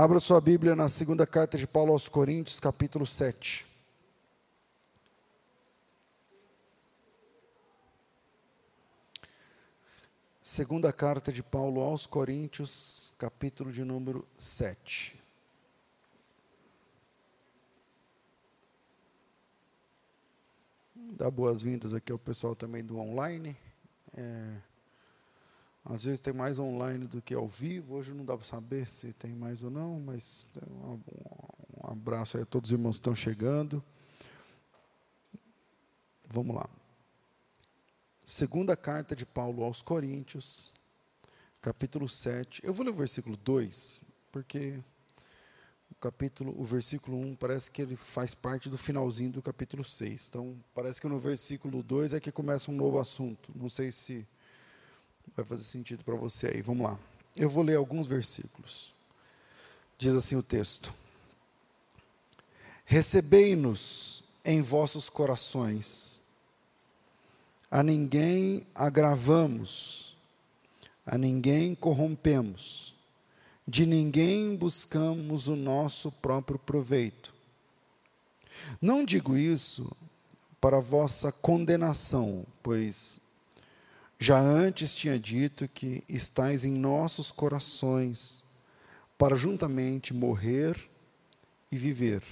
Abra sua Bíblia na segunda carta de Paulo aos Coríntios, capítulo 7. Segunda carta de Paulo aos Coríntios, capítulo de número 7. Dá boas-vindas aqui ao pessoal também do online. É, às vezes tem mais online do que ao vivo. Hoje não dá para saber se tem mais ou não, mas um, um abraço aí a todos os irmãos que estão chegando. Vamos lá. Segunda carta de Paulo aos Coríntios, capítulo 7. Eu vou ler o versículo 2, porque o capítulo, o versículo 1 parece que ele faz parte do finalzinho do capítulo 6. Então, parece que no versículo 2 é que começa um novo assunto. Não sei se vai fazer sentido para você aí. Vamos lá. Eu vou ler alguns versículos. Diz assim o texto: Recebei-nos em vossos corações a ninguém agravamos, a ninguém corrompemos, de ninguém buscamos o nosso próprio proveito. Não digo isso para vossa condenação, pois já antes tinha dito que estáis em nossos corações, para juntamente morrer e viver.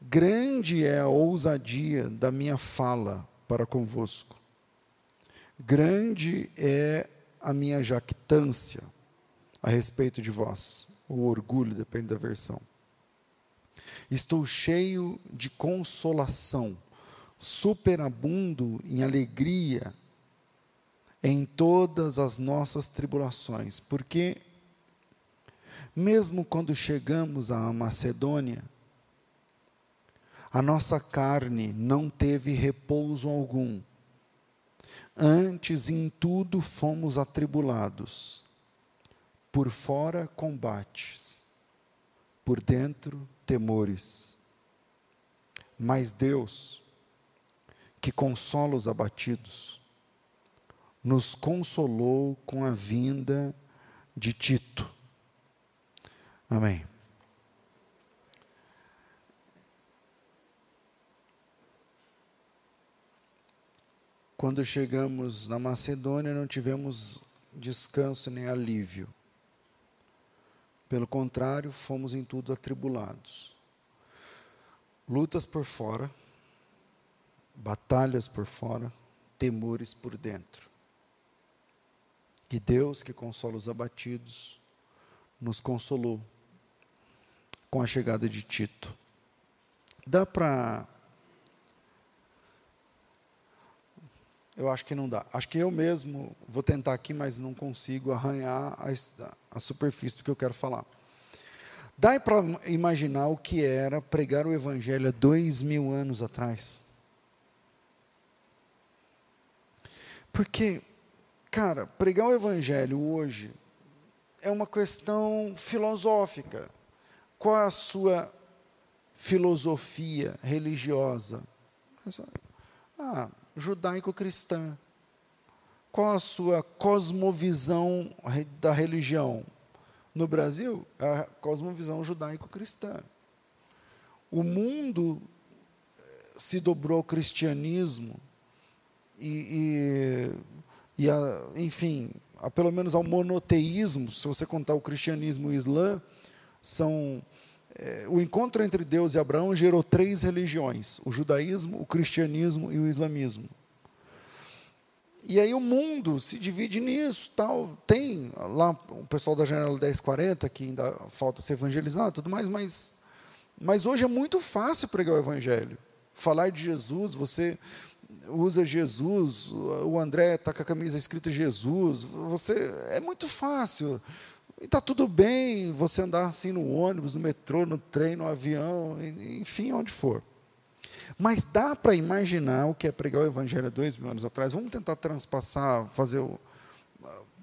Grande é a ousadia da minha fala para convosco. Grande é a minha jactância a respeito de vós, o orgulho, depende da versão. Estou cheio de consolação, superabundo em alegria em todas as nossas tribulações, porque, mesmo quando chegamos à Macedônia, a nossa carne não teve repouso algum. Antes em tudo fomos atribulados. Por fora combates, por dentro temores. Mas Deus, que consola os abatidos, nos consolou com a vinda de Tito. Amém. Quando chegamos na Macedônia, não tivemos descanso nem alívio. Pelo contrário, fomos em tudo atribulados. Lutas por fora, batalhas por fora, temores por dentro. E Deus, que consola os abatidos, nos consolou com a chegada de Tito. Dá para Eu acho que não dá. Acho que eu mesmo vou tentar aqui, mas não consigo arranhar a, a superfície do que eu quero falar. Dá para imaginar o que era pregar o Evangelho há dois mil anos atrás? Porque, cara, pregar o Evangelho hoje é uma questão filosófica. Qual é a sua filosofia religiosa? Ah, judaico-cristã. Qual a sua cosmovisão da religião? No Brasil, a cosmovisão judaico-cristã. O mundo eh, se dobrou ao cristianismo e, e, e a, enfim, a, pelo menos ao monoteísmo, se você contar o cristianismo e o islã, são é, o encontro entre Deus e Abraão gerou três religiões: o judaísmo, o cristianismo e o islamismo. E aí o mundo se divide nisso, tal. Tem lá o pessoal da janela 1040 que ainda falta ser evangelizado, tudo mais, mas mas hoje é muito fácil pregar o evangelho. Falar de Jesus, você usa Jesus, o André está com a camisa escrita Jesus, você é muito fácil. E está tudo bem você andar assim no ônibus, no metrô, no trem, no avião, enfim, onde for. Mas dá para imaginar o que é pregar o Evangelho há dois mil anos atrás. Vamos tentar transpassar, fazer o,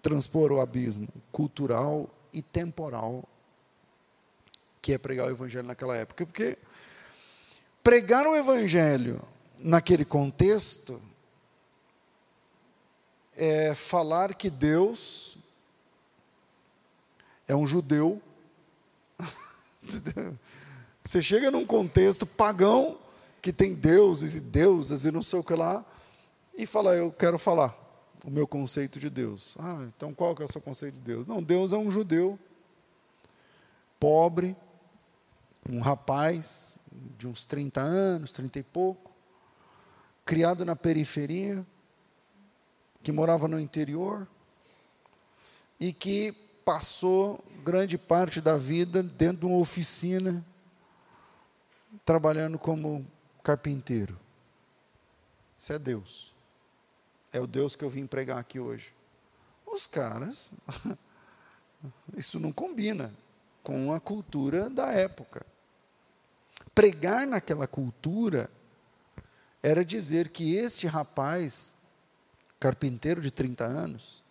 transpor o abismo cultural e temporal que é pregar o Evangelho naquela época. Porque pregar o Evangelho naquele contexto é falar que Deus é um judeu. Você chega num contexto pagão, que tem deuses e deusas e não sei o que lá, e fala, eu quero falar o meu conceito de Deus. Ah, então qual que é o seu conceito de Deus? Não, Deus é um judeu, pobre, um rapaz de uns 30 anos, 30 e pouco, criado na periferia, que morava no interior e que passou grande parte da vida dentro de uma oficina, trabalhando como carpinteiro. Isso é Deus. É o Deus que eu vim pregar aqui hoje. Os caras, isso não combina com a cultura da época. Pregar naquela cultura era dizer que este rapaz, carpinteiro de 30 anos,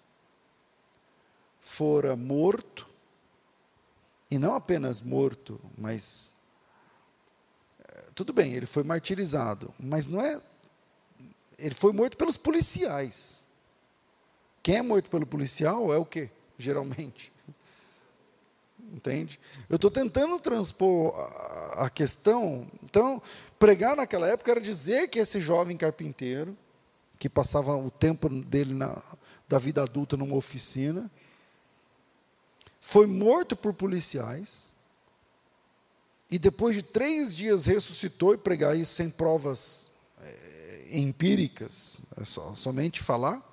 fora morto, e não apenas morto, mas. Eh, tudo bem, ele foi martirizado, mas não é. Ele foi morto pelos policiais. Quem é morto pelo policial é o quê? Geralmente. Entende? Eu estou tentando transpor a, a questão. Então, pregar naquela época era dizer que esse jovem carpinteiro, que passava o tempo dele na, da vida adulta numa oficina, foi morto por policiais, e depois de três dias ressuscitou, e pregar isso sem provas é, empíricas, é só, somente falar.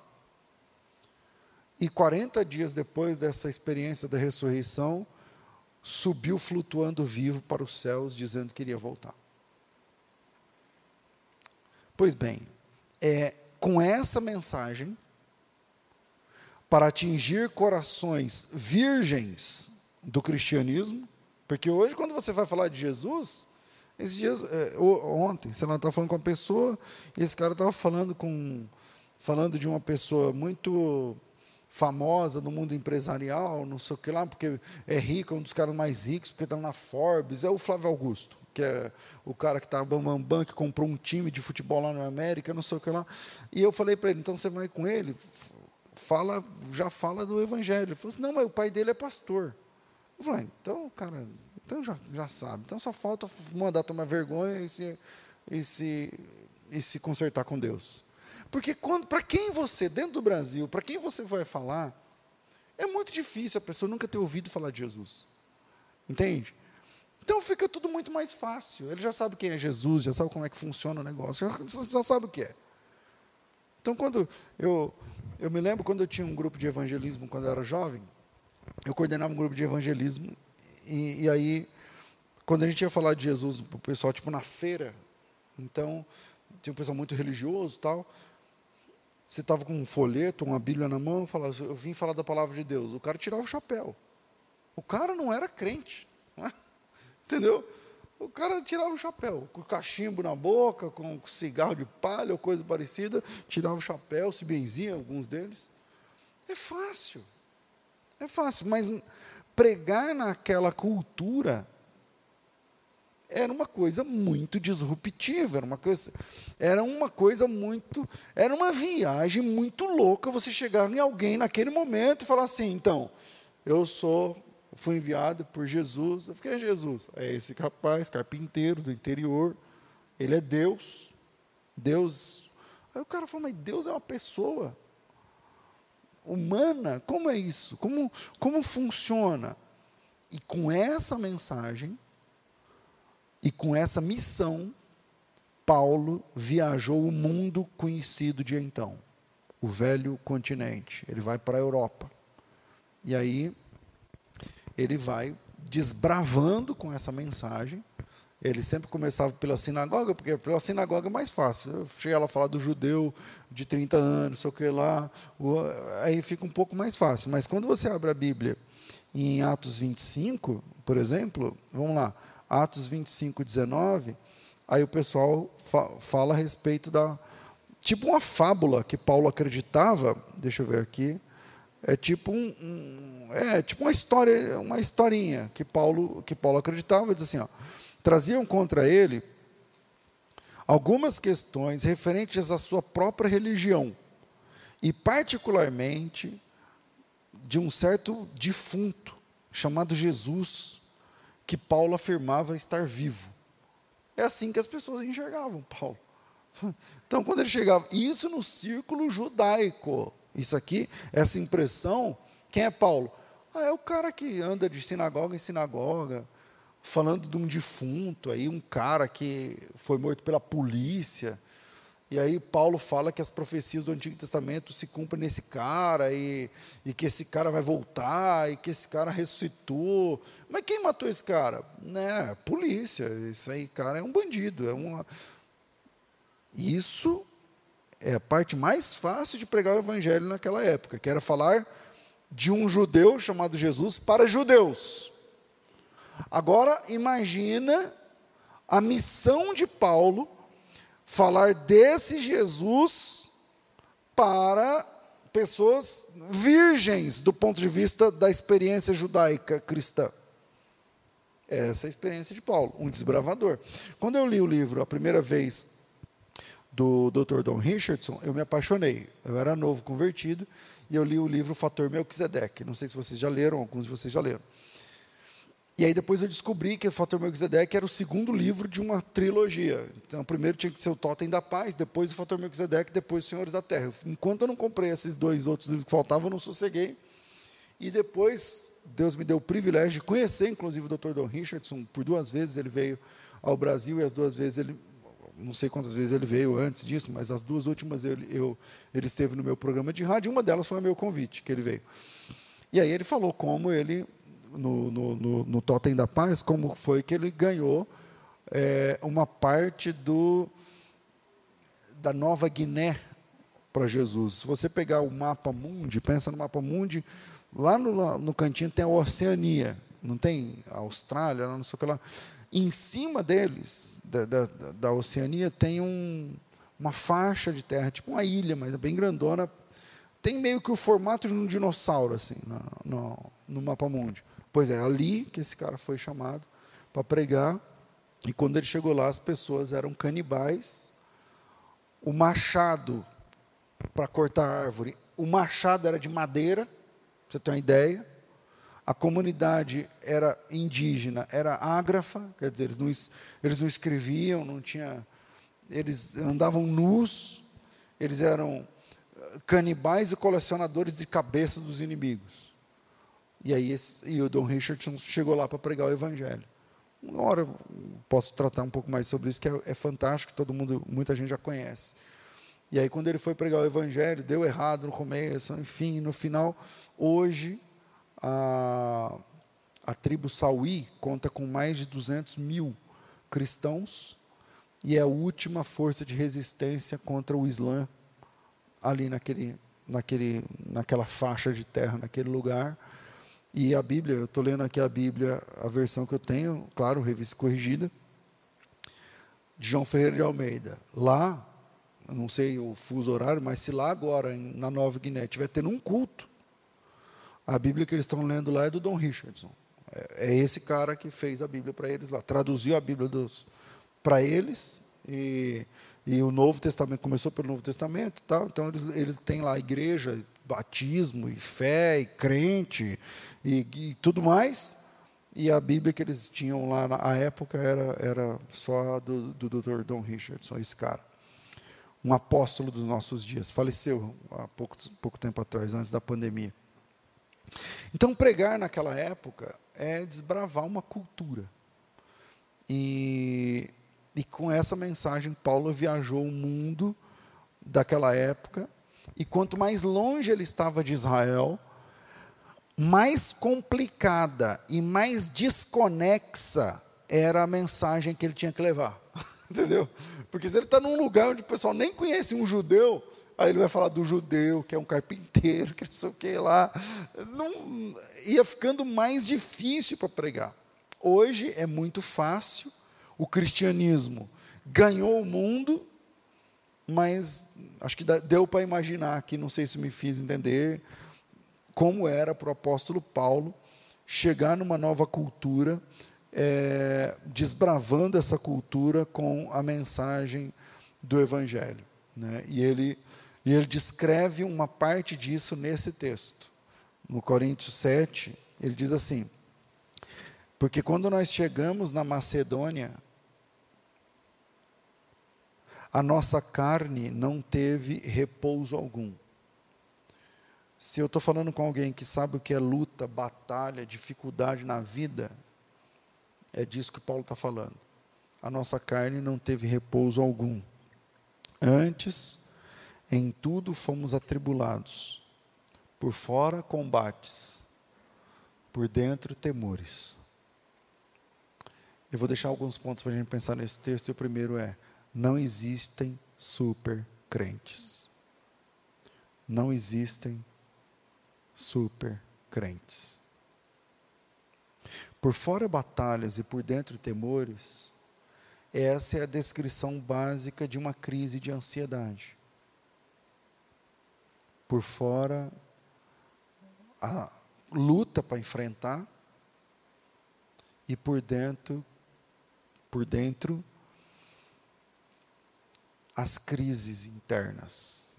E 40 dias depois dessa experiência da ressurreição, subiu flutuando vivo para os céus, dizendo que iria voltar. Pois bem, é com essa mensagem para atingir corações virgens do cristianismo, porque hoje, quando você vai falar de Jesus, esses dias, é, ontem, você estava falando com uma pessoa, e esse cara estava falando com falando de uma pessoa muito famosa no mundo empresarial, não sei o que lá, porque é rico, é um dos caras mais ricos, porque está na Forbes, é o Flávio Augusto, que é o cara que está bambambam, que comprou um time de futebol lá na América, não sei o que lá. E eu falei para ele, então você vai com ele, fala, já fala do evangelho. Ele falou assim, não, mas o pai dele é pastor. Eu falei, ah, então, cara, então já, já sabe. Então só falta mandar tomar vergonha e se, e se, e se consertar com Deus. Porque para quem você, dentro do Brasil, para quem você vai falar, é muito difícil a pessoa nunca ter ouvido falar de Jesus. Entende? Então fica tudo muito mais fácil. Ele já sabe quem é Jesus, já sabe como é que funciona o negócio, já, já sabe o que é. Então, quando eu, eu me lembro quando eu tinha um grupo de evangelismo quando eu era jovem, eu coordenava um grupo de evangelismo, e, e aí, quando a gente ia falar de Jesus para o pessoal, tipo na feira, então, tinha um pessoal muito religioso tal, você estava com um folheto, uma Bíblia na mão, falava, eu vim falar da palavra de Deus. O cara tirava o chapéu. O cara não era crente? Entendeu? O cara tirava o chapéu, com cachimbo na boca, com cigarro de palha ou coisa parecida, tirava o chapéu, se benzia alguns deles. É fácil, é fácil, mas pregar naquela cultura era uma coisa muito disruptiva, era uma coisa, era uma coisa muito, era uma viagem muito louca você chegar em alguém naquele momento e falar assim, então, eu sou fui enviado por Jesus. Eu fiquei, é Jesus? É esse rapaz, carpinteiro do interior. Ele é Deus. Deus. Aí o cara falou, mas Deus é uma pessoa humana. Como é isso? Como, como funciona? E com essa mensagem, e com essa missão, Paulo viajou o mundo conhecido de então, o velho continente. Ele vai para a Europa. E aí ele vai desbravando com essa mensagem. Ele sempre começava pela sinagoga, porque pela sinagoga é mais fácil. Eu cheguei lá a falar do judeu de 30 anos, sei o que lá, aí fica um pouco mais fácil. Mas quando você abre a Bíblia em Atos 25, por exemplo, vamos lá, Atos 25, 19, aí o pessoal fa fala a respeito da. Tipo uma fábula que Paulo acreditava, deixa eu ver aqui, é tipo um, um, é tipo uma história, uma historinha que Paulo que Paulo acreditava, diz assim, ó, traziam contra ele algumas questões referentes à sua própria religião e particularmente de um certo defunto chamado Jesus, que Paulo afirmava estar vivo. É assim que as pessoas enxergavam Paulo. Então, quando ele chegava, isso no círculo judaico, isso aqui, essa impressão, quem é Paulo? Ah, é o cara que anda de sinagoga em sinagoga, falando de um defunto, aí um cara que foi morto pela polícia. E aí Paulo fala que as profecias do Antigo Testamento se cumprem nesse cara, e, e que esse cara vai voltar, e que esse cara ressuscitou. Mas quem matou esse cara? Né, polícia. Esse aí, cara, é um bandido. É uma... Isso é a parte mais fácil de pregar o evangelho naquela época, que era falar de um judeu chamado Jesus para judeus. Agora imagina a missão de Paulo falar desse Jesus para pessoas virgens do ponto de vista da experiência judaica cristã. Essa é a experiência de Paulo, um desbravador. Quando eu li o livro a primeira vez do Dr. Don Richardson, eu me apaixonei. Eu era novo, convertido, e eu li o livro Fator Melquisedeque. Não sei se vocês já leram, alguns de vocês já leram. E aí depois eu descobri que o Fator Melquisedeque era o segundo livro de uma trilogia. Então, primeiro tinha que ser o Totem da Paz, depois o Fator Melquisedeque, depois os Senhores da Terra. Enquanto eu não comprei esses dois outros livros que faltavam, eu não sosseguei. E depois Deus me deu o privilégio de conhecer, inclusive, o Dr. Don Richardson. Por duas vezes ele veio ao Brasil e as duas vezes ele não sei quantas vezes ele veio antes disso, mas as duas últimas eu, ele esteve no meu programa de rádio, uma delas foi o meu convite, que ele veio. E aí ele falou como ele, no, no, no, no Totem da Paz, como foi que ele ganhou é, uma parte do, da Nova Guiné para Jesus. Se você pegar o mapa mundi, pensa no mapa mundi, lá no, no cantinho tem a Oceania, não tem a Austrália, não sei o que lá. Em cima deles, da, da, da Oceania, tem um, uma faixa de terra, tipo uma ilha, mas é bem grandona. Tem meio que o formato de um dinossauro, assim, no, no, no mapa mundi. Pois é, ali que esse cara foi chamado para pregar. E quando ele chegou lá, as pessoas eram canibais. O machado para cortar árvore, o machado era de madeira, para você ter uma ideia a comunidade era indígena, era ágrafa, quer dizer, eles não, eles não escreviam, não tinha, eles andavam nus, eles eram eh, canibais e colecionadores de cabeça dos inimigos. E aí esse, e o Dom Richardson chegou lá para pregar o evangelho. Uma hora posso tratar um pouco mais sobre isso, que é, é fantástico, todo mundo, muita gente já conhece. E aí quando ele foi pregar o evangelho, deu errado no começo, enfim, no final, hoje a, a tribo Sauí conta com mais de 200 mil cristãos e é a última força de resistência contra o Islã ali naquele, naquele, naquela faixa de terra, naquele lugar. E a Bíblia, eu estou lendo aqui a Bíblia, a versão que eu tenho, claro, revista corrigida, de João Ferreira de Almeida. Lá, não sei o fuso horário, mas se lá agora, na Nova Guiné, estiver tendo um culto, a Bíblia que eles estão lendo lá é do Don Richardson. É, é esse cara que fez a Bíblia para eles lá. Traduziu a Bíblia para eles. E, e, o Novo Testamento começou pelo Novo Testamento. Tal, então eles, eles têm lá igreja, batismo, e fé, e crente, e, e tudo mais. E a Bíblia que eles tinham lá na época era, era só do, do Dr. Don Richardson, esse cara. Um apóstolo dos nossos dias. Faleceu há pouco, pouco tempo atrás, antes da pandemia. Então, pregar naquela época é desbravar uma cultura. E, e com essa mensagem, Paulo viajou o mundo daquela época, e quanto mais longe ele estava de Israel, mais complicada e mais desconexa era a mensagem que ele tinha que levar. Entendeu? Porque se ele está num lugar onde o pessoal nem conhece um judeu, Aí ele vai falar do judeu, que é um carpinteiro, que não sei o que lá. Não, ia ficando mais difícil para pregar. Hoje é muito fácil, o cristianismo ganhou o mundo, mas acho que deu para imaginar aqui, não sei se me fiz entender, como era para o apóstolo Paulo chegar numa nova cultura, é, desbravando essa cultura com a mensagem do Evangelho. Né? E ele e ele descreve uma parte disso nesse texto. No Coríntios 7, ele diz assim: Porque quando nós chegamos na Macedônia, a nossa carne não teve repouso algum. Se eu estou falando com alguém que sabe o que é luta, batalha, dificuldade na vida, é disso que Paulo está falando. A nossa carne não teve repouso algum. Antes, em tudo fomos atribulados, por fora combates, por dentro temores. Eu vou deixar alguns pontos para a gente pensar nesse texto, e o primeiro é: não existem super crentes. Não existem super crentes. Por fora batalhas e por dentro temores, essa é a descrição básica de uma crise de ansiedade. Por fora, a luta para enfrentar, e por dentro, por dentro, as crises internas.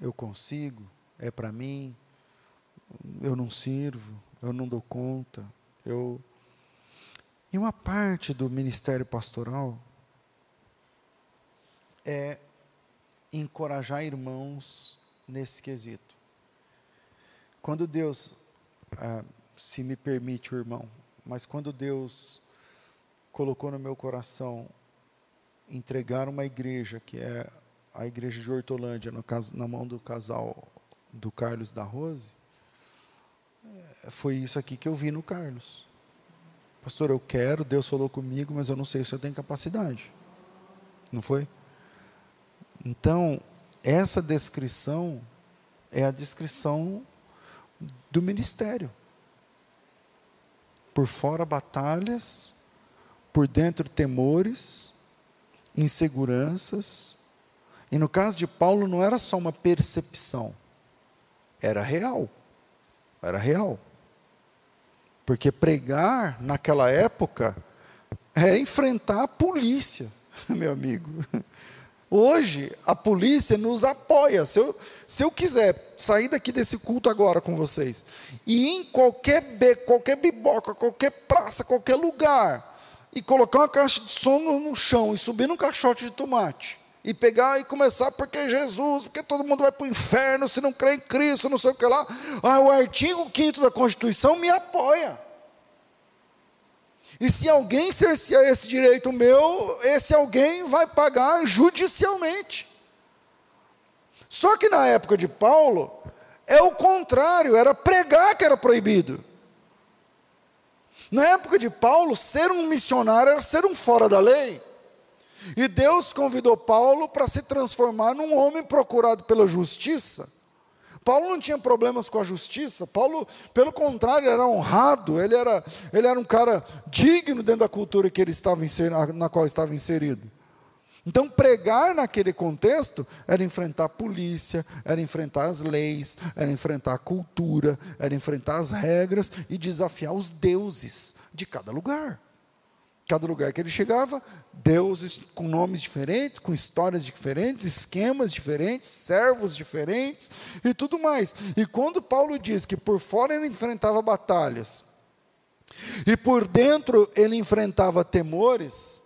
Eu consigo? É para mim? Eu não sirvo? Eu não dou conta? Eu e uma parte do ministério pastoral é encorajar irmãos nesse quesito. Quando Deus, ah, se me permite irmão, mas quando Deus colocou no meu coração entregar uma igreja, que é a igreja de Hortolândia, no, na mão do casal do Carlos da Rose, é, foi isso aqui que eu vi no Carlos. Pastor, eu quero, Deus falou comigo, mas eu não sei se eu tenho capacidade. Não foi? Então, essa descrição é a descrição do ministério. Por fora batalhas, por dentro temores, inseguranças. E no caso de Paulo não era só uma percepção, era real. Era real. Porque pregar naquela época é enfrentar a polícia, meu amigo. Hoje a polícia nos apoia. Se eu, se eu quiser sair daqui desse culto agora com vocês e em qualquer beco, qualquer biboca, qualquer praça, qualquer lugar, e colocar uma caixa de som no chão e subir num caixote de tomate e pegar e começar, porque Jesus, porque todo mundo vai para o inferno se não crê em Cristo, não sei o que lá. Ah, o artigo 5 da Constituição me apoia. E se alguém cercear esse direito meu, esse alguém vai pagar judicialmente. Só que na época de Paulo, é o contrário, era pregar que era proibido. Na época de Paulo, ser um missionário era ser um fora da lei. E Deus convidou Paulo para se transformar num homem procurado pela justiça. Paulo não tinha problemas com a justiça, Paulo, pelo contrário, era honrado, ele era, ele era um cara digno dentro da cultura que ele estava inserido, na qual estava inserido. Então, pregar naquele contexto era enfrentar a polícia, era enfrentar as leis, era enfrentar a cultura, era enfrentar as regras e desafiar os deuses de cada lugar. Cada lugar que ele chegava, deuses com nomes diferentes, com histórias diferentes, esquemas diferentes, servos diferentes e tudo mais. E quando Paulo diz que por fora ele enfrentava batalhas e por dentro ele enfrentava temores,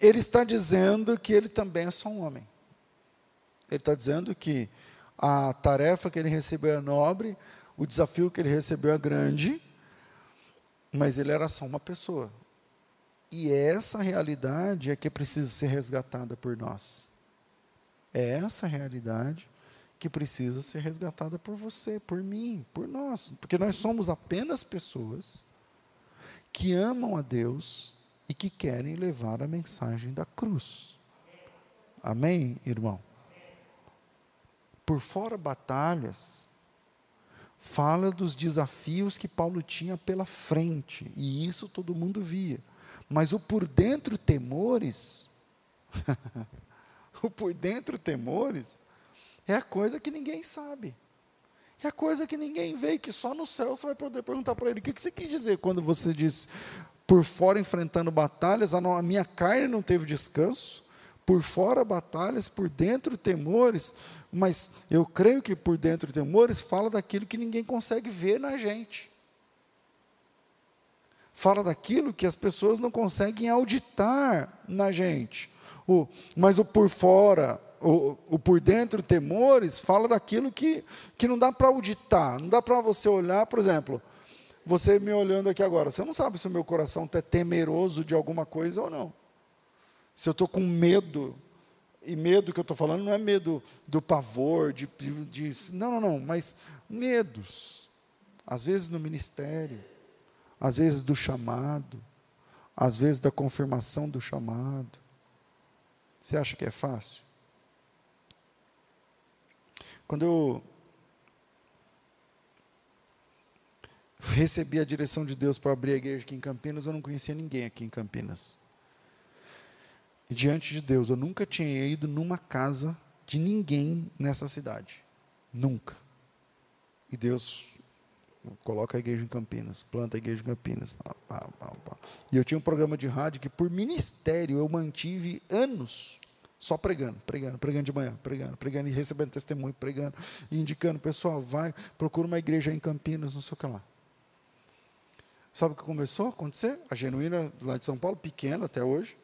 ele está dizendo que ele também é só um homem. Ele está dizendo que a tarefa que ele recebeu é nobre, o desafio que ele recebeu é grande, mas ele era só uma pessoa. E essa realidade é que precisa ser resgatada por nós. É essa realidade que precisa ser resgatada por você, por mim, por nós, porque nós somos apenas pessoas que amam a Deus e que querem levar a mensagem da cruz. Amém, irmão? Por fora batalhas, fala dos desafios que Paulo tinha pela frente, e isso todo mundo via. Mas o por dentro temores, o por dentro temores, é a coisa que ninguém sabe. É a coisa que ninguém vê, que só no céu você vai poder perguntar para ele: o que você quis dizer quando você disse, por fora enfrentando batalhas, a minha carne não teve descanso, por fora batalhas, por dentro temores, mas eu creio que por dentro temores fala daquilo que ninguém consegue ver na gente. Fala daquilo que as pessoas não conseguem auditar na gente. O, mas o por fora, o, o por dentro, temores, fala daquilo que, que não dá para auditar, não dá para você olhar, por exemplo, você me olhando aqui agora, você não sabe se o meu coração está temeroso de alguma coisa ou não. Se eu estou com medo, e medo que eu estou falando não é medo do pavor, de, de. Não, não, não, mas medos. Às vezes no ministério, às vezes do chamado, às vezes da confirmação do chamado. Você acha que é fácil? Quando eu recebi a direção de Deus para abrir a igreja aqui em Campinas, eu não conhecia ninguém aqui em Campinas. E diante de Deus, eu nunca tinha ido numa casa de ninguém nessa cidade. Nunca. E Deus coloca a igreja em Campinas, planta a igreja em Campinas. E eu tinha um programa de rádio que, por ministério, eu mantive anos só pregando, pregando, pregando de manhã, pregando, pregando e recebendo testemunho, pregando e indicando, pessoal, vai, procura uma igreja em Campinas, não sei o que lá. Sabe o que começou a acontecer? A genuína lá de São Paulo, pequena até hoje.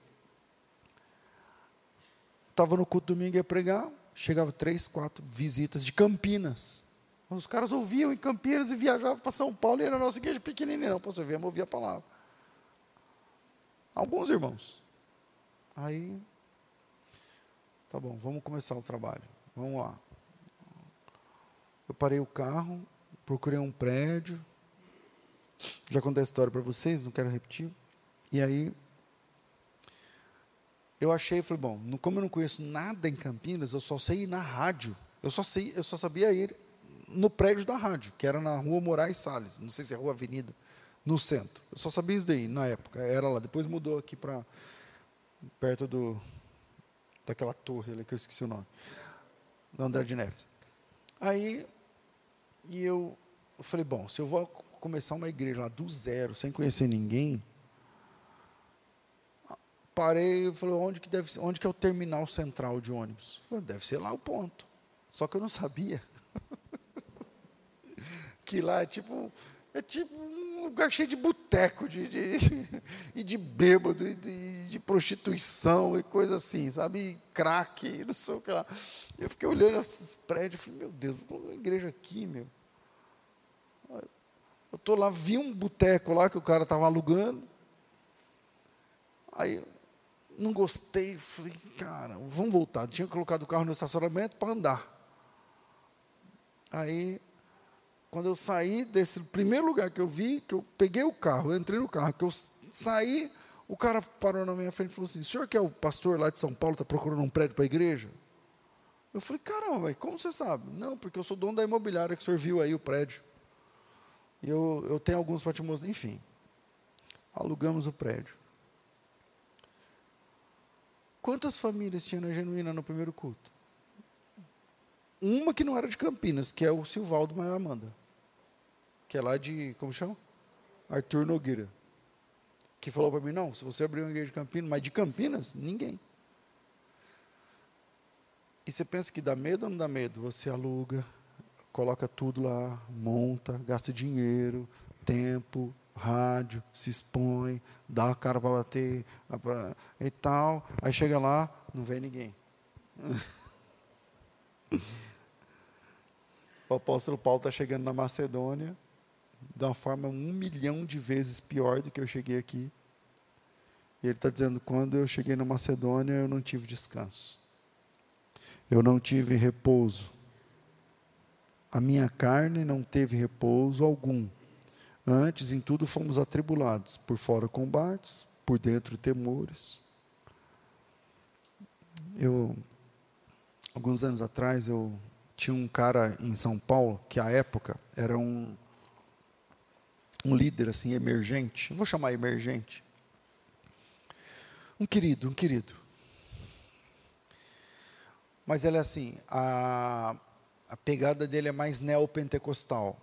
Estava no culto domingo ia pregar, chegava três, quatro visitas de Campinas. Os caras ouviam em Campinas e viajavam para São Paulo e era a nossa igreja pequenininha. Não, ver, ouvir a palavra. Alguns irmãos. Aí, tá bom, vamos começar o trabalho. Vamos lá. Eu parei o carro, procurei um prédio. Já contei a história para vocês, não quero repetir. E aí, eu achei, falei, bom, como eu não conheço nada em Campinas, eu só sei ir na rádio. Eu só sei, eu só sabia ir no prédio da rádio, que era na rua Moraes Salles, não sei se é rua Avenida, no centro. Eu só sabia isso daí na época, era lá. Depois mudou aqui para perto do daquela torre ali que eu esqueci o nome, da André de Neves. Aí e eu, eu falei, bom, se eu vou começar uma igreja lá do zero, sem conhecer ninguém, parei e falei, onde que deve onde que é o terminal central de ônibus? Falei, deve ser lá o ponto. Só que eu não sabia que lá é tipo, é tipo um lugar cheio de boteco de, de, e de bêbado, e de, de, prostituição e coisa assim, sabe? E crack, não sei o que lá. Eu fiquei olhando esses prédios falei, meu Deus, uma igreja aqui, meu. Eu estou lá, vi um boteco lá que o cara estava alugando. Aí não gostei, falei, cara, vamos voltar. Tinha colocado o carro no estacionamento para andar. Aí quando eu saí desse primeiro lugar que eu vi, que eu peguei o carro, eu entrei no carro, que eu saí, o cara parou na minha frente e falou assim: o senhor que é o pastor lá de São Paulo, está procurando um prédio para a igreja? Eu falei, caramba, como você sabe? Não, porque eu sou dono da imobiliária que o senhor viu aí o prédio. E eu, eu tenho alguns mostrar. Enfim, alugamos o prédio. Quantas famílias tinha na Genuína no primeiro culto? Uma que não era de Campinas, que é o Silvaldo Maia Amanda. Que é lá de, como chama? Arthur Nogueira. Que falou para mim, não, se você abrir uma igreja de Campinas, mas de Campinas, ninguém. E você pensa que dá medo ou não dá medo? Você aluga, coloca tudo lá, monta, gasta dinheiro, tempo, rádio, se expõe, dá a cara para bater e tal. Aí chega lá, não vem ninguém. O apóstolo Paulo está chegando na Macedônia de uma forma um milhão de vezes pior do que eu cheguei aqui. E ele está dizendo: quando eu cheguei na Macedônia, eu não tive descanso, eu não tive repouso. A minha carne não teve repouso algum. Antes, em tudo, fomos atribulados, por fora combates, por dentro temores. Eu, alguns anos atrás, eu tinha um cara em São Paulo que à época era um um líder assim emergente, vou chamar emergente. Um querido, um querido. Mas ele é assim, a, a pegada dele é mais neopentecostal.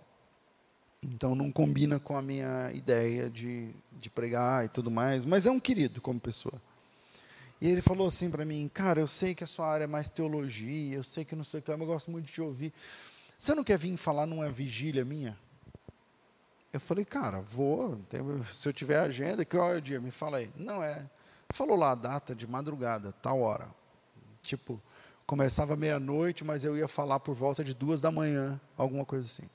Então não combina com a minha ideia de, de pregar e tudo mais, mas é um querido como pessoa. E ele falou assim para mim, cara, eu sei que a sua área é mais teologia, eu sei que não sei o que, mas eu gosto muito de te ouvir. Você não quer vir falar numa vigília minha? Eu falei, cara, vou. Se eu tiver agenda, que hora é o dia? Me fala aí. Não é. Falou lá a data de madrugada, tal hora. Tipo, começava meia-noite, mas eu ia falar por volta de duas da manhã, alguma coisa assim.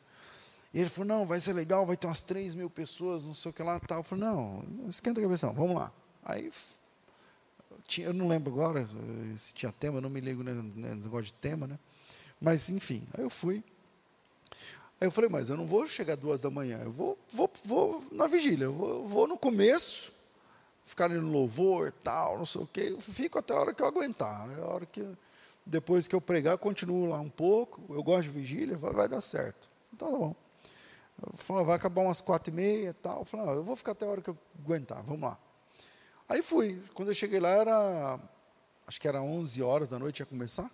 E ele falou, não, vai ser legal, vai ter umas três mil pessoas, não sei o que lá, tal. Eu falei, não, esquenta a cabeça, não, vamos lá. Aí, tinha, eu não lembro agora se tinha tema, eu não me ligo nesse negócio de tema, né? Mas, enfim, aí eu fui. Aí eu falei, mas eu não vou chegar duas da manhã, eu vou, vou, vou na vigília, eu vou, vou no começo, ficar no louvor, tal, não sei o quê, eu fico até a hora que eu aguentar. É a hora que, depois que eu pregar, continuo lá um pouco, eu gosto de vigília, vai, vai dar certo. Então tá bom. Eu falei, vai acabar umas quatro e meia tal. Eu falei, ah, eu vou ficar até a hora que eu aguentar, vamos lá. Aí fui. Quando eu cheguei lá, era, acho que era 11 horas da noite, ia começar.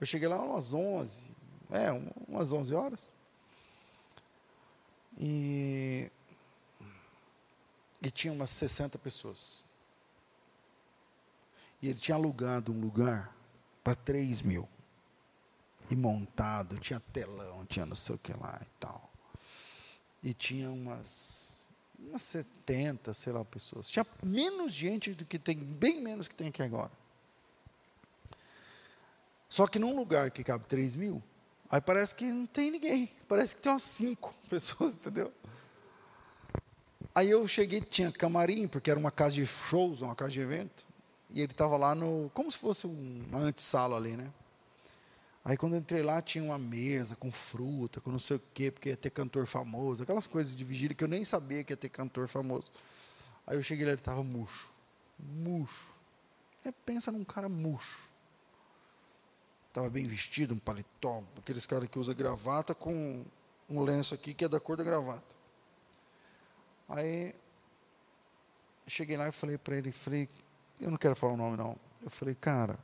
Eu cheguei lá umas 11, é, umas 11 horas. E, e tinha umas 60 pessoas. E ele tinha alugado um lugar para 3 mil. E montado, tinha telão, tinha não sei o que lá e tal e tinha umas, umas 70, sei lá, pessoas. Tinha menos gente do que tem, bem menos que tem aqui agora. Só que num lugar que cabe 3 mil, aí parece que não tem ninguém. Parece que tem umas 5 pessoas, entendeu? Aí eu cheguei, tinha camarim, porque era uma casa de shows, uma casa de evento. E ele estava lá no. Como se fosse uma antessala ali, né? Aí quando eu entrei lá tinha uma mesa com fruta, com não sei o quê, porque ia ter cantor famoso, aquelas coisas de vigília que eu nem sabia que ia ter cantor famoso. Aí eu cheguei lá ele estava murcho. Murcho. É, pensa num cara murcho. Estava bem vestido, um paletó, aqueles caras que usa gravata com um lenço aqui que é da cor da gravata. Aí cheguei lá e falei para ele, falei, eu não quero falar o nome não. Eu falei, cara,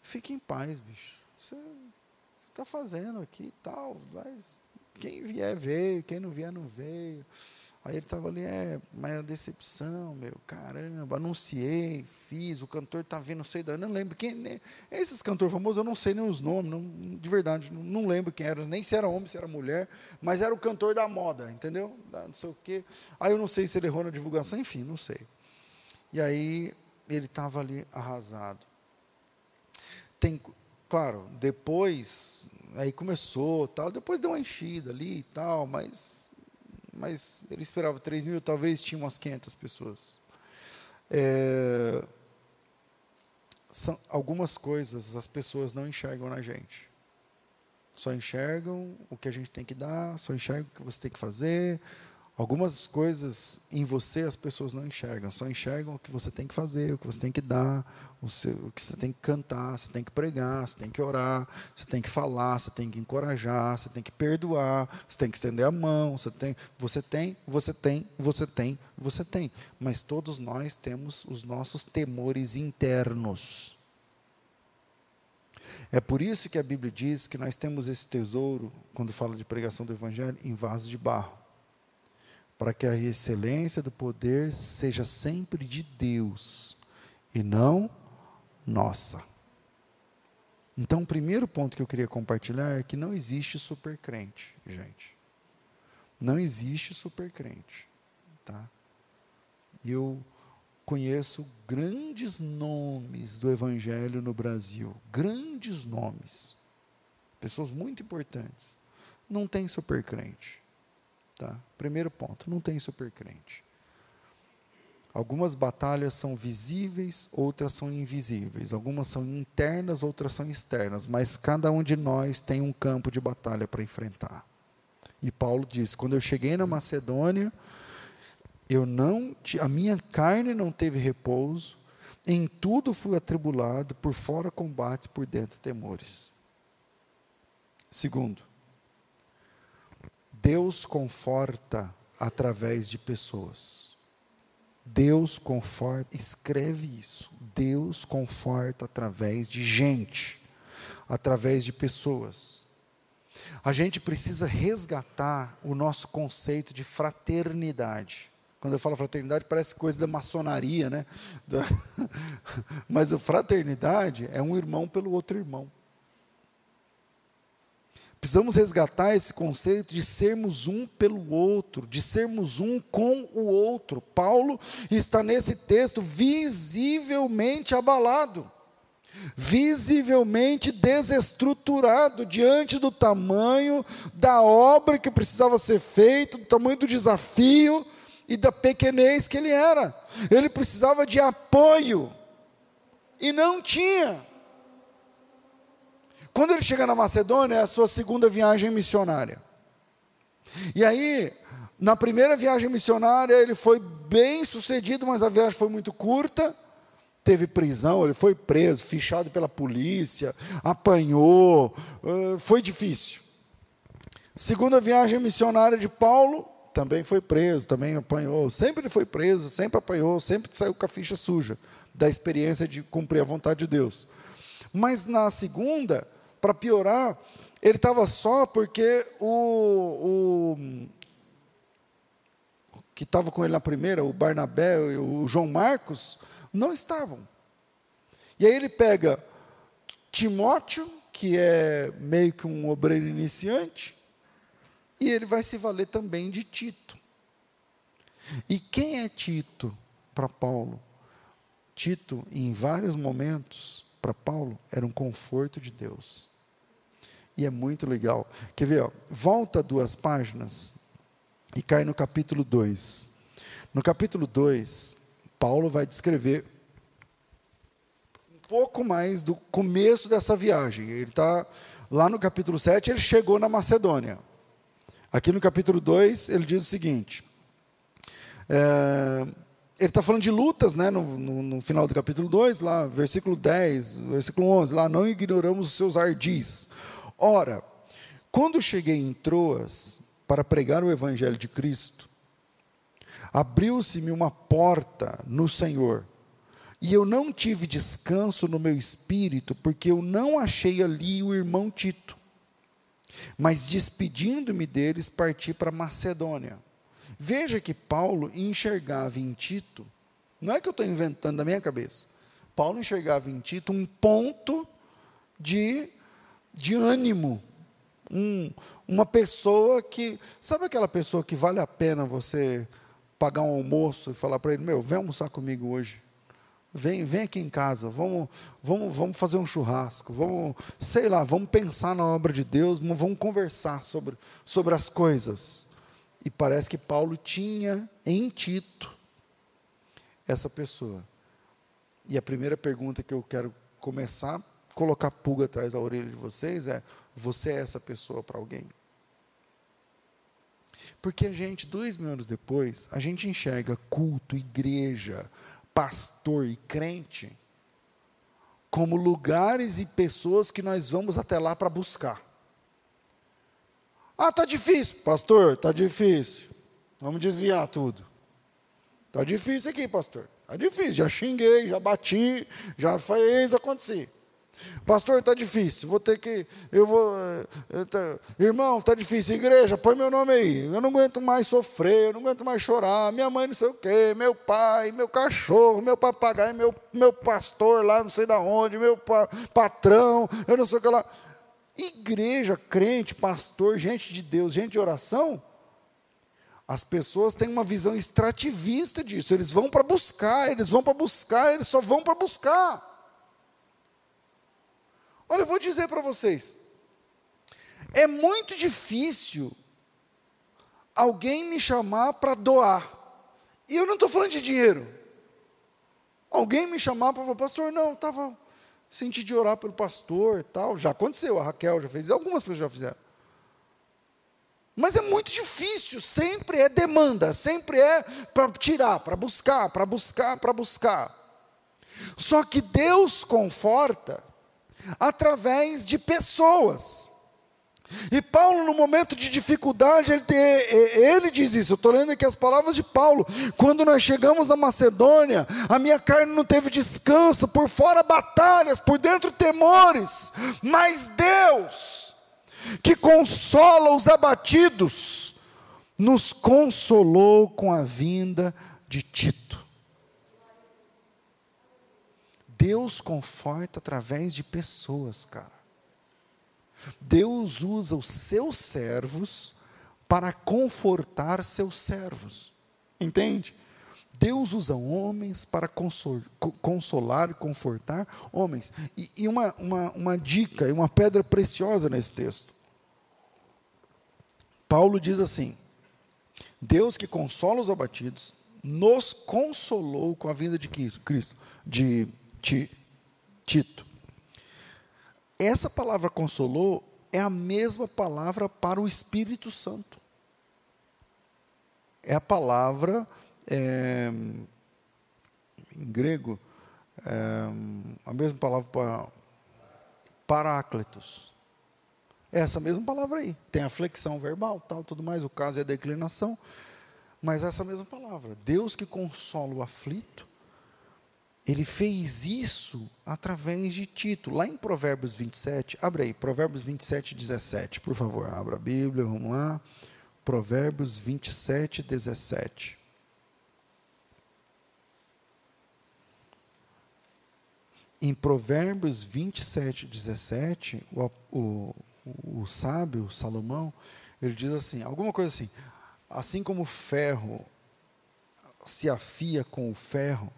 fique em paz, bicho você está fazendo aqui e tal, mas quem vier veio, quem não vier não veio. Aí ele estava ali, é, mas a decepção, meu, caramba, anunciei, fiz, o cantor está vindo, não sei da, não lembro quem, nem, esses cantores famosos, eu não sei nem os nomes, não, de verdade, não, não, lembro quem era, nem se era homem, se era mulher, mas era o cantor da moda, entendeu? Da, não sei o quê. Aí eu não sei se ele errou na divulgação, enfim, não sei. E aí ele estava ali arrasado. Tem, claro, depois, aí começou, tal, depois deu uma enchida ali e tal, mas, mas ele esperava 3 mil, talvez tinha umas 500 pessoas. É, são, algumas coisas as pessoas não enxergam na gente. Só enxergam o que a gente tem que dar, só enxergam o que você tem que fazer, Algumas coisas em você as pessoas não enxergam, só enxergam o que você tem que fazer, o que você tem que dar, o, seu, o que você tem que cantar, você tem que pregar, você tem que orar, você tem que falar, você tem que encorajar, você tem que perdoar, você tem que estender a mão, você tem, você tem, você tem, você tem, você tem. Mas todos nós temos os nossos temores internos. É por isso que a Bíblia diz que nós temos esse tesouro, quando fala de pregação do Evangelho, em vasos de barro para que a excelência do poder seja sempre de Deus e não nossa. Então, o primeiro ponto que eu queria compartilhar é que não existe supercrente, gente. Não existe supercrente, tá? Eu conheço grandes nomes do evangelho no Brasil, grandes nomes. Pessoas muito importantes. Não tem supercrente. Tá? Primeiro ponto, não tem supercrente. Algumas batalhas são visíveis, outras são invisíveis. Algumas são internas, outras são externas. Mas cada um de nós tem um campo de batalha para enfrentar. E Paulo diz: quando eu cheguei na Macedônia, eu não, a minha carne não teve repouso. Em tudo fui atribulado, por fora combates, por dentro temores. Segundo, Deus conforta através de pessoas. Deus conforta, escreve isso. Deus conforta através de gente, através de pessoas. A gente precisa resgatar o nosso conceito de fraternidade. Quando eu falo fraternidade, parece coisa da maçonaria, né? Da... Mas a fraternidade é um irmão pelo outro irmão. Precisamos resgatar esse conceito de sermos um pelo outro, de sermos um com o outro. Paulo está nesse texto visivelmente abalado, visivelmente desestruturado diante do tamanho da obra que precisava ser feita, do tamanho do desafio e da pequenez que ele era. Ele precisava de apoio e não tinha. Quando ele chega na Macedônia, é a sua segunda viagem missionária. E aí, na primeira viagem missionária, ele foi bem sucedido, mas a viagem foi muito curta. Teve prisão, ele foi preso, fichado pela polícia, apanhou, foi difícil. Segunda viagem missionária de Paulo, também foi preso, também apanhou. Sempre foi preso, sempre apanhou, sempre saiu com a ficha suja da experiência de cumprir a vontade de Deus. Mas na segunda, para piorar, ele estava só porque o, o que estava com ele na primeira, o Barnabé e o João Marcos, não estavam. E aí ele pega Timóteo, que é meio que um obreiro iniciante, e ele vai se valer também de Tito. E quem é Tito para Paulo? Tito, em vários momentos, para Paulo, era um conforto de Deus. E é muito legal. Quer ver? Ó, volta duas páginas e cai no capítulo 2. No capítulo 2, Paulo vai descrever um pouco mais do começo dessa viagem. Ele está lá no capítulo 7, ele chegou na Macedônia. Aqui no capítulo 2, ele diz o seguinte: é, ele está falando de lutas, né, no, no, no, final do capítulo 2, lá, versículo 10, versículo 11, lá, não ignoramos os seus ardis. Ora, quando cheguei em Troas para pregar o Evangelho de Cristo, abriu-se-me uma porta no Senhor, e eu não tive descanso no meu espírito, porque eu não achei ali o irmão Tito. Mas despedindo-me deles, parti para Macedônia. Veja que Paulo enxergava em Tito, não é que eu estou inventando da minha cabeça, Paulo enxergava em Tito um ponto de de ânimo. Um, uma pessoa que. Sabe aquela pessoa que vale a pena você pagar um almoço e falar para ele: Meu, vem almoçar comigo hoje. Vem, vem aqui em casa, vamos, vamos, vamos fazer um churrasco, vamos, sei lá, vamos pensar na obra de Deus, vamos conversar sobre, sobre as coisas. E parece que Paulo tinha em Tito essa pessoa. E a primeira pergunta que eu quero começar colocar pulga atrás da orelha de vocês é: você é essa pessoa para alguém? Porque a gente, dois mil anos depois, a gente enxerga culto, igreja, pastor e crente como lugares e pessoas que nós vamos até lá para buscar. Ah, tá difícil, pastor, tá difícil. Vamos desviar tudo. Tá difícil aqui, pastor. Tá difícil. Já xinguei, já bati, já fez acontecer. Pastor, está difícil, vou ter que. Eu vou. Eh, tá, irmão, está difícil. Igreja, põe meu nome aí. Eu não aguento mais sofrer, eu não aguento mais chorar. Minha mãe não sei o quê, meu pai, meu cachorro, meu papagaio, meu, meu pastor lá, não sei da onde, meu pa, patrão, eu não sei o que lá. Igreja, crente, pastor, gente de Deus, gente de oração. As pessoas têm uma visão extrativista disso. Eles vão para buscar, eles vão para buscar, eles só vão para buscar. Olha, eu vou dizer para vocês. É muito difícil alguém me chamar para doar. E eu não estou falando de dinheiro. Alguém me chamar para falar, pastor, não, estava senti de orar pelo pastor tal. Já aconteceu, a Raquel já fez, algumas pessoas já fizeram. Mas é muito difícil, sempre é demanda, sempre é para tirar, para buscar, para buscar, para buscar. Só que Deus conforta através de pessoas. E Paulo, no momento de dificuldade, ele, ele diz isso. Eu estou lendo aqui as palavras de Paulo. Quando nós chegamos na Macedônia, a minha carne não teve descanso, por fora batalhas, por dentro temores. Mas Deus, que consola os abatidos, nos consolou com a vinda de Tito. Deus conforta através de pessoas, cara. Deus usa os seus servos para confortar seus servos. Entende? Deus usa homens para consolar e confortar homens. E, e uma, uma, uma dica, uma pedra preciosa nesse texto. Paulo diz assim: Deus que consola os abatidos, nos consolou com a vinda de Cristo, de Tito. Essa palavra consolou é a mesma palavra para o Espírito Santo. É a palavra, é, em grego, é, a mesma palavra para paráclitos. É essa mesma palavra aí. Tem a flexão verbal, tal, tudo mais. O caso é a declinação. Mas é essa mesma palavra. Deus que consola o aflito ele fez isso através de Tito. Lá em Provérbios 27, abre aí, Provérbios 27, 17, por favor, abra a Bíblia, vamos lá. Provérbios 27, 17. Em Provérbios 27, 17, o, o, o sábio Salomão, ele diz assim, alguma coisa assim, assim como o ferro se afia com o ferro,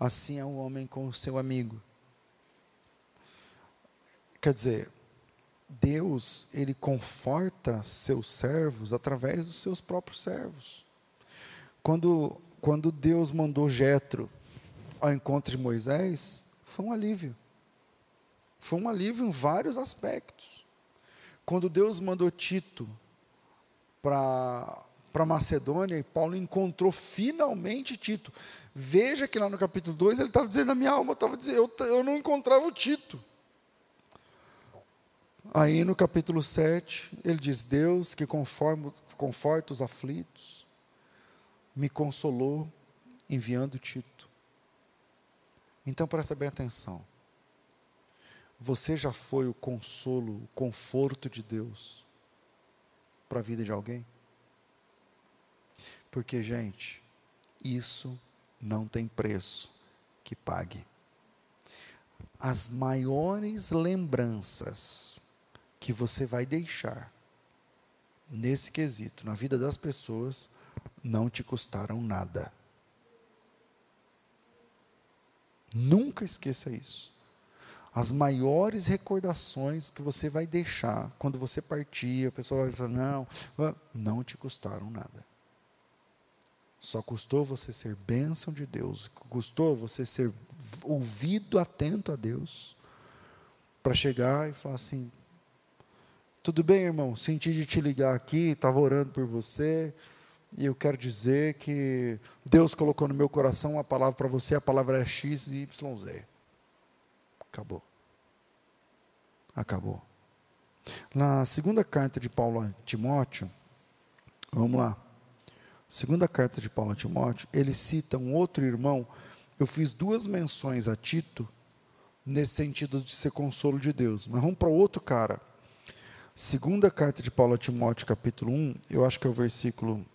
assim é o homem com o seu amigo. Quer dizer, Deus, ele conforta seus servos através dos seus próprios servos. Quando, quando Deus mandou Jetro ao encontro de Moisés, foi um alívio. Foi um alívio em vários aspectos. Quando Deus mandou Tito para para Macedônia e Paulo encontrou finalmente Tito. Veja que lá no capítulo 2 ele estava dizendo: a minha alma estava dizendo, eu, eu não encontrava o Tito. Aí no capítulo 7, ele diz: Deus que conforma, conforta os aflitos, me consolou enviando Tito. Então presta bem atenção. Você já foi o consolo, o conforto de Deus para a vida de alguém? Porque, gente, isso não tem preço que pague. As maiores lembranças que você vai deixar nesse quesito, na vida das pessoas, não te custaram nada. Nunca esqueça isso. As maiores recordações que você vai deixar quando você partir, a pessoa vai falar: não, não te custaram nada. Só custou você ser bênção de Deus, custou você ser ouvido, atento a Deus, para chegar e falar assim: tudo bem, irmão, senti de te ligar aqui, estava orando por você, e eu quero dizer que Deus colocou no meu coração uma palavra para você, a palavra é X e Y Z. Acabou. Acabou. Na segunda carta de Paulo a Timóteo, vamos lá. Segunda carta de Paulo a Timóteo, ele cita um outro irmão. Eu fiz duas menções a Tito nesse sentido de ser consolo de Deus. Mas vamos para outro cara. Segunda carta de Paulo a Timóteo, capítulo 1, eu acho que é o versículo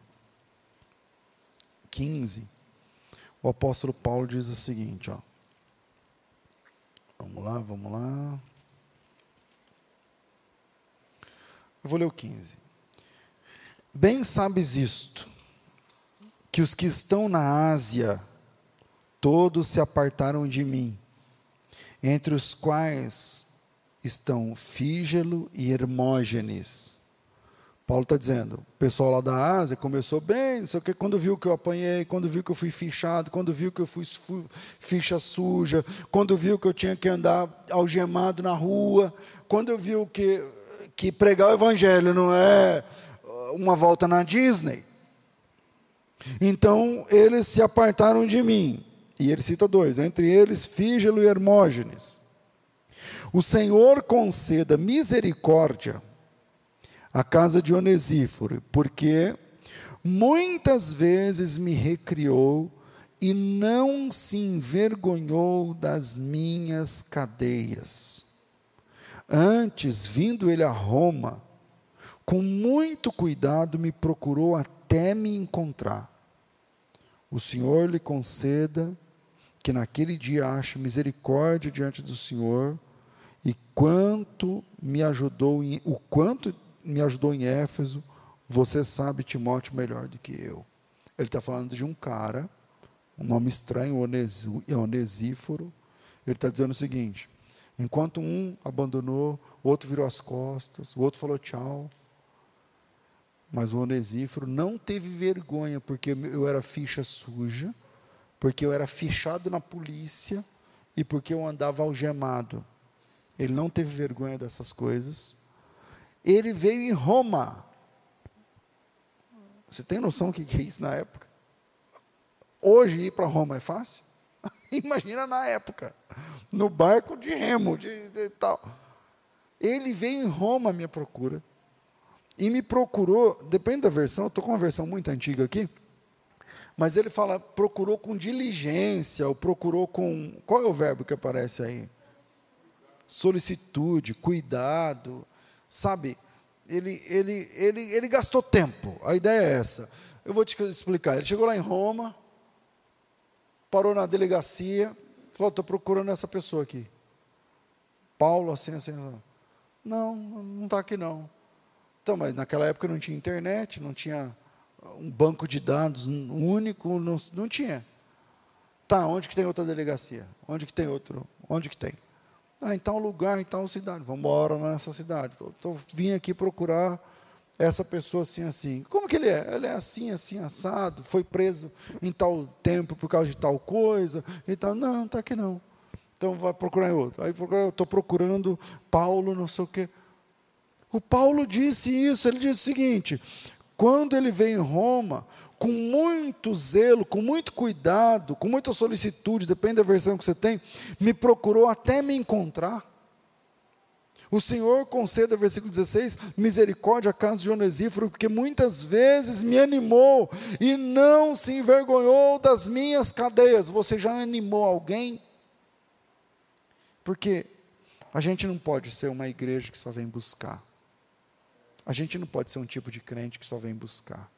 15. O apóstolo Paulo diz o seguinte, ó. Vamos lá, vamos lá. Eu vou ler o 15. Bem sabes isto, que os que estão na Ásia, todos se apartaram de mim, entre os quais estão Fígelo e Hermógenes. Paulo está dizendo, o pessoal lá da Ásia começou bem, não sei o que, quando viu que eu apanhei, quando viu que eu fui fichado, quando viu que eu fui ficha suja, quando viu que eu tinha que andar algemado na rua, quando viu que, que pregar o evangelho não é uma volta na Disney, então eles se apartaram de mim. E ele cita dois, entre eles Fígelo e Hermógenes. O Senhor conceda misericórdia à casa de Onesíforo, porque muitas vezes me recriou e não se envergonhou das minhas cadeias. Antes, vindo ele a Roma, com muito cuidado me procurou até me encontrar o Senhor lhe conceda que naquele dia ache misericórdia diante do Senhor, e quanto me ajudou em, o quanto me ajudou em Éfeso, você sabe, Timóteo, melhor do que eu. Ele está falando de um cara, um nome estranho, Onesíforo. Ele está dizendo o seguinte: enquanto um abandonou, o outro virou as costas, o outro falou tchau. Mas o Onesíforo não teve vergonha, porque eu era ficha suja, porque eu era fichado na polícia e porque eu andava algemado. Ele não teve vergonha dessas coisas. Ele veio em Roma. Você tem noção do que é isso na época? Hoje ir para Roma é fácil? Imagina na época, no barco de remo, de, de tal. Ele veio em Roma à minha procura e me procurou, depende da versão, estou com uma versão muito antiga aqui, mas ele fala, procurou com diligência, ou procurou com. Qual é o verbo que aparece aí? Solicitude, cuidado, sabe? Ele, ele, ele, ele gastou tempo, a ideia é essa. Eu vou te explicar. Ele chegou lá em Roma, parou na delegacia, falou: estou procurando essa pessoa aqui. Paulo, assim, assim, assim. Não, não está aqui não. Então, mas naquela época não tinha internet, não tinha um banco de dados único, não, não tinha. Tá, onde que tem outra delegacia? Onde que tem outro? Onde que tem? Ah, em tal lugar, em tal cidade. Vamos embora nessa cidade. Então, vim aqui procurar essa pessoa assim, assim. Como que ele é? Ele é assim, assim, assado, foi preso em tal tempo por causa de tal coisa. E tal. Não, não está aqui não. Então vai procurar em outro. Aí estou procurando Paulo, não sei o quê. O Paulo disse isso, ele disse o seguinte: quando ele veio em Roma, com muito zelo, com muito cuidado, com muita solicitude, depende da versão que você tem, me procurou até me encontrar. O Senhor conceda, versículo 16, misericórdia à casa de Onesíforo, porque muitas vezes me animou e não se envergonhou das minhas cadeias. Você já animou alguém? Porque a gente não pode ser uma igreja que só vem buscar. A gente não pode ser um tipo de crente que só vem buscar.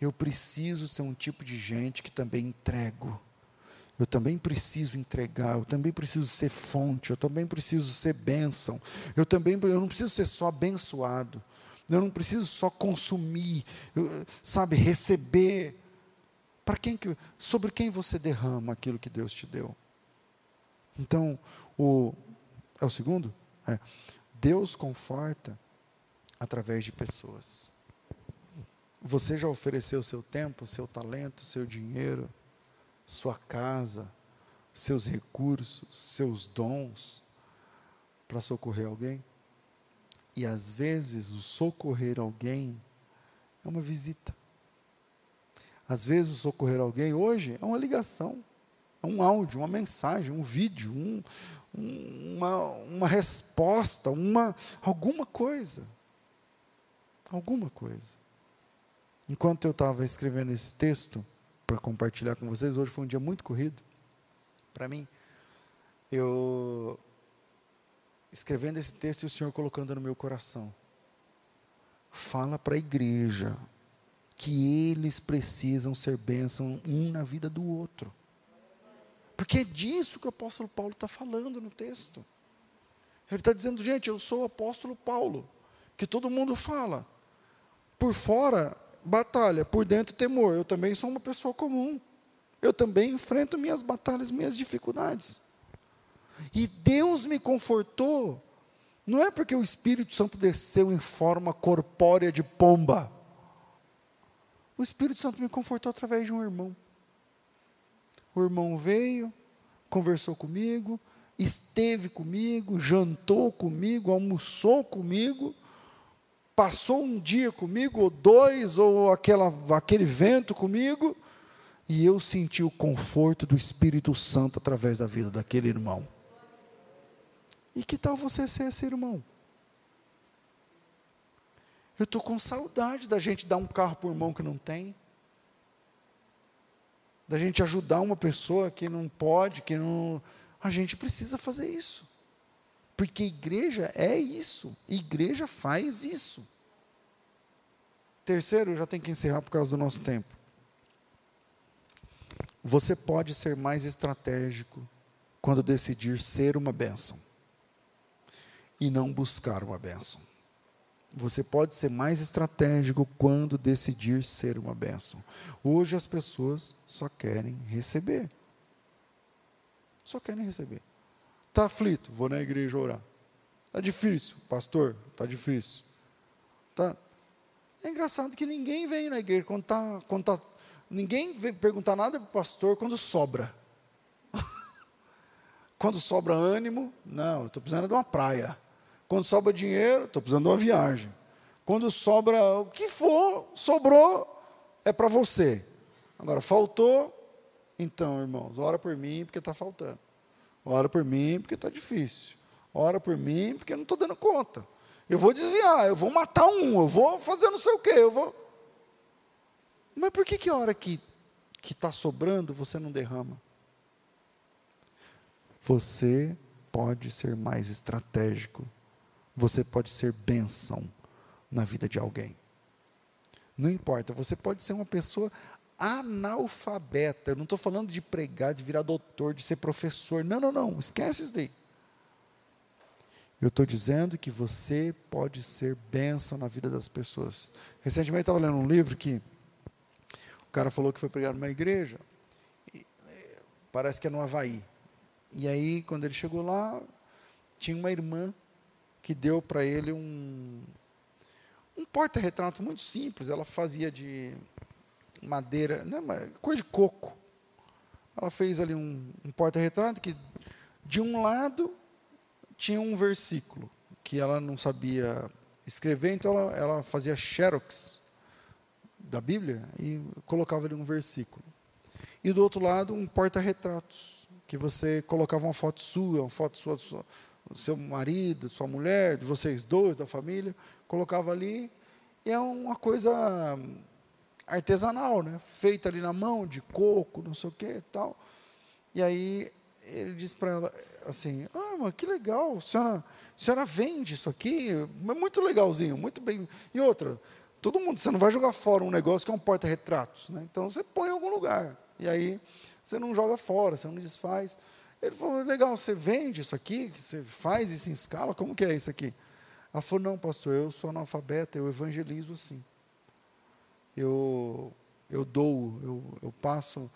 Eu preciso ser um tipo de gente que também entrego. Eu também preciso entregar, eu também preciso ser fonte, eu também preciso ser bênção. Eu também eu não preciso ser só abençoado. Eu não preciso só consumir, sabe, receber. Para quem que, sobre quem você derrama aquilo que Deus te deu? Então, o é o segundo? É. Deus conforta através de pessoas. Você já ofereceu seu tempo, seu talento, seu dinheiro, sua casa, seus recursos, seus dons para socorrer alguém? E às vezes o socorrer alguém é uma visita. Às vezes o socorrer alguém hoje é uma ligação, é um áudio, uma mensagem, um vídeo, um, uma, uma resposta, uma, alguma coisa alguma coisa. Enquanto eu estava escrevendo esse texto para compartilhar com vocês, hoje foi um dia muito corrido para mim. Eu escrevendo esse texto e o Senhor colocando no meu coração. Fala para a igreja que eles precisam ser bênção um na vida do outro. Porque é disso que o apóstolo Paulo está falando no texto. Ele está dizendo, gente, eu sou o apóstolo Paulo, que todo mundo fala. Por fora, batalha, por dentro, temor. Eu também sou uma pessoa comum. Eu também enfrento minhas batalhas, minhas dificuldades. E Deus me confortou, não é porque o Espírito Santo desceu em forma corpórea de pomba. O Espírito Santo me confortou através de um irmão. O irmão veio, conversou comigo, esteve comigo, jantou comigo, almoçou comigo passou um dia comigo, ou dois, ou aquela, aquele vento comigo, e eu senti o conforto do Espírito Santo através da vida daquele irmão. E que tal você ser esse irmão? Eu estou com saudade da gente dar um carro para o irmão que não tem. Da gente ajudar uma pessoa que não pode, que não. A gente precisa fazer isso. Porque igreja é isso. Igreja faz isso. Terceiro, já tem que encerrar por causa do nosso tempo. Você pode ser mais estratégico quando decidir ser uma bênção. e não buscar uma bênção. Você pode ser mais estratégico quando decidir ser uma bênção. Hoje as pessoas só querem receber. Só querem receber. Está aflito? Vou na igreja orar. Está difícil, pastor? Está difícil. Tá. É engraçado que ninguém vem na igreja quando está. Quando tá, ninguém vem perguntar nada para o pastor quando sobra. quando sobra ânimo, não, estou precisando de uma praia. Quando sobra dinheiro, estou precisando de uma viagem. Quando sobra o que for, sobrou, é para você. Agora, faltou, então, irmãos, ora por mim porque está faltando. Ora por mim porque está difícil. Ora por mim porque eu não estou dando conta. Eu vou desviar, eu vou matar um, eu vou fazer não sei o quê, eu vou. Mas por que que a hora que que está sobrando você não derrama? Você pode ser mais estratégico você pode ser bênção na vida de alguém. Não importa, você pode ser uma pessoa analfabeta. Eu não estou falando de pregar, de virar doutor, de ser professor. Não, não, não. Esquece isso daí. Eu estou dizendo que você pode ser bênção na vida das pessoas. Recentemente estava lendo um livro que o cara falou que foi pregar numa igreja, e, é, parece que é no Havaí. E aí, quando ele chegou lá, tinha uma irmã que deu para ele um, um porta-retrato muito simples. Ela fazia de madeira, né, coisa de coco. Ela fez ali um, um porta-retrato que, de um lado, tinha um versículo que ela não sabia escrever, então ela, ela fazia xerox da Bíblia e colocava ali um versículo. E do outro lado, um porta-retratos, que você colocava uma foto sua, uma foto sua, seu marido, sua mulher, de vocês dois, da família, colocava ali, e é uma coisa artesanal, né? feita ali na mão, de coco, não sei o que tal. E aí ele disse para ela assim, ah, mas que legal, a senhora, a senhora vende isso aqui, é muito legalzinho, muito bem. E outra, todo mundo, você não vai jogar fora um negócio que é um porta-retratos, né? então você põe em algum lugar. E aí você não joga fora, você não desfaz. Ele falou, legal, você vende isso aqui? Você faz isso em escala? Como que é isso aqui? Ela falou, não, pastor, eu sou analfabeta, eu evangelizo assim. Eu, eu dou, eu, eu passo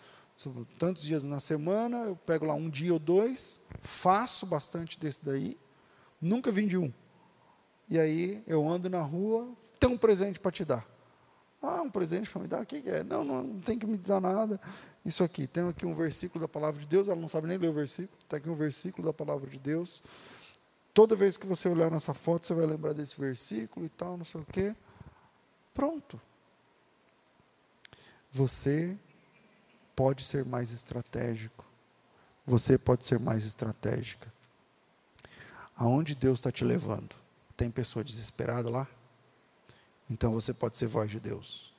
tantos dias na semana, eu pego lá um dia ou dois, faço bastante desse daí, nunca vendi um. E aí eu ando na rua, tem um presente para te dar. Ah, um presente para me dar? O que, que é? Não, não, não tem que me dar nada isso aqui. Tem aqui um versículo da palavra de Deus, ela não sabe nem ler o versículo, está aqui um versículo da palavra de Deus. Toda vez que você olhar nessa foto, você vai lembrar desse versículo e tal, não sei o quê. Pronto. Você pode ser mais estratégico. Você pode ser mais estratégica. Aonde Deus está te levando? Tem pessoa desesperada lá? Então você pode ser voz de Deus.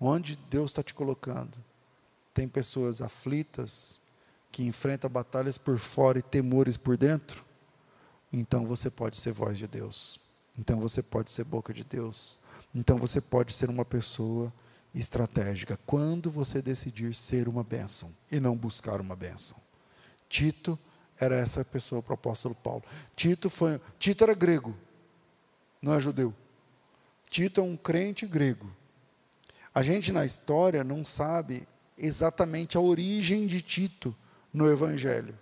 Onde Deus está te colocando? Tem pessoas aflitas que enfrentam batalhas por fora e temores por dentro. Então você pode ser voz de Deus. Então você pode ser boca de Deus. Então você pode ser uma pessoa estratégica quando você decidir ser uma bênção e não buscar uma bênção. Tito era essa pessoa para o apóstolo Paulo. Tito foi, Tito era grego, não é judeu. Tito é um crente grego. A gente na história não sabe exatamente a origem de Tito no Evangelho.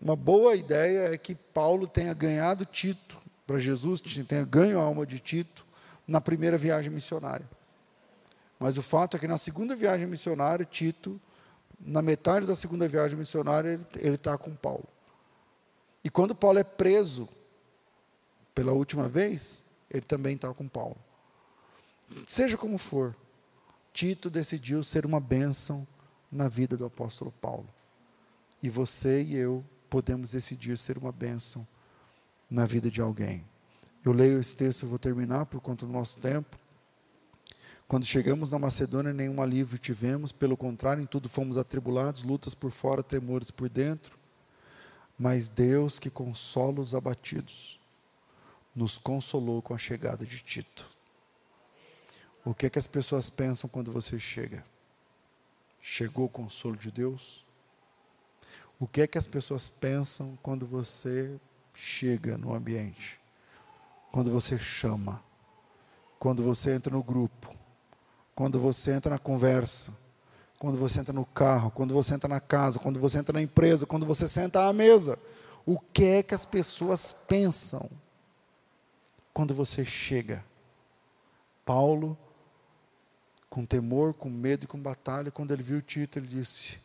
Uma boa ideia é que Paulo tenha ganhado Tito para Jesus, tenha ganho a alma de Tito na primeira viagem missionária. Mas o fato é que na segunda viagem missionária, Tito, na metade da segunda viagem missionária, ele está com Paulo. E quando Paulo é preso pela última vez, ele também está com Paulo. Seja como for, Tito decidiu ser uma bênção na vida do apóstolo Paulo. E você e eu podemos decidir ser uma bênção na vida de alguém. Eu leio esse texto, vou terminar por conta do nosso tempo. Quando chegamos na Macedônia, nenhum alívio tivemos, pelo contrário, em tudo fomos atribulados, lutas por fora, temores por dentro. Mas Deus, que consola os abatidos, nos consolou com a chegada de Tito. O que é que as pessoas pensam quando você chega? Chegou o consolo de Deus? O que é que as pessoas pensam quando você chega no ambiente, quando você chama, quando você entra no grupo, quando você entra na conversa, quando você entra no carro, quando você entra na casa, quando você entra na empresa, quando você senta à mesa. O que é que as pessoas pensam quando você chega? Paulo, com temor, com medo e com batalha, quando ele viu Tito, ele disse: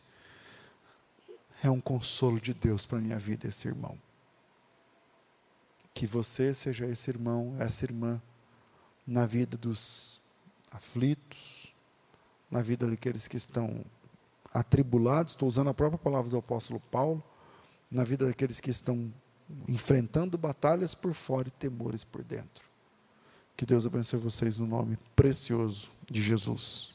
É um consolo de Deus para a minha vida esse irmão. Que você seja esse irmão, essa irmã, na vida dos aflitos, na vida daqueles que estão atribulados, estou usando a própria palavra do apóstolo Paulo, na vida daqueles que estão enfrentando batalhas por fora e temores por dentro. Que Deus abençoe vocês no nome precioso de Jesus.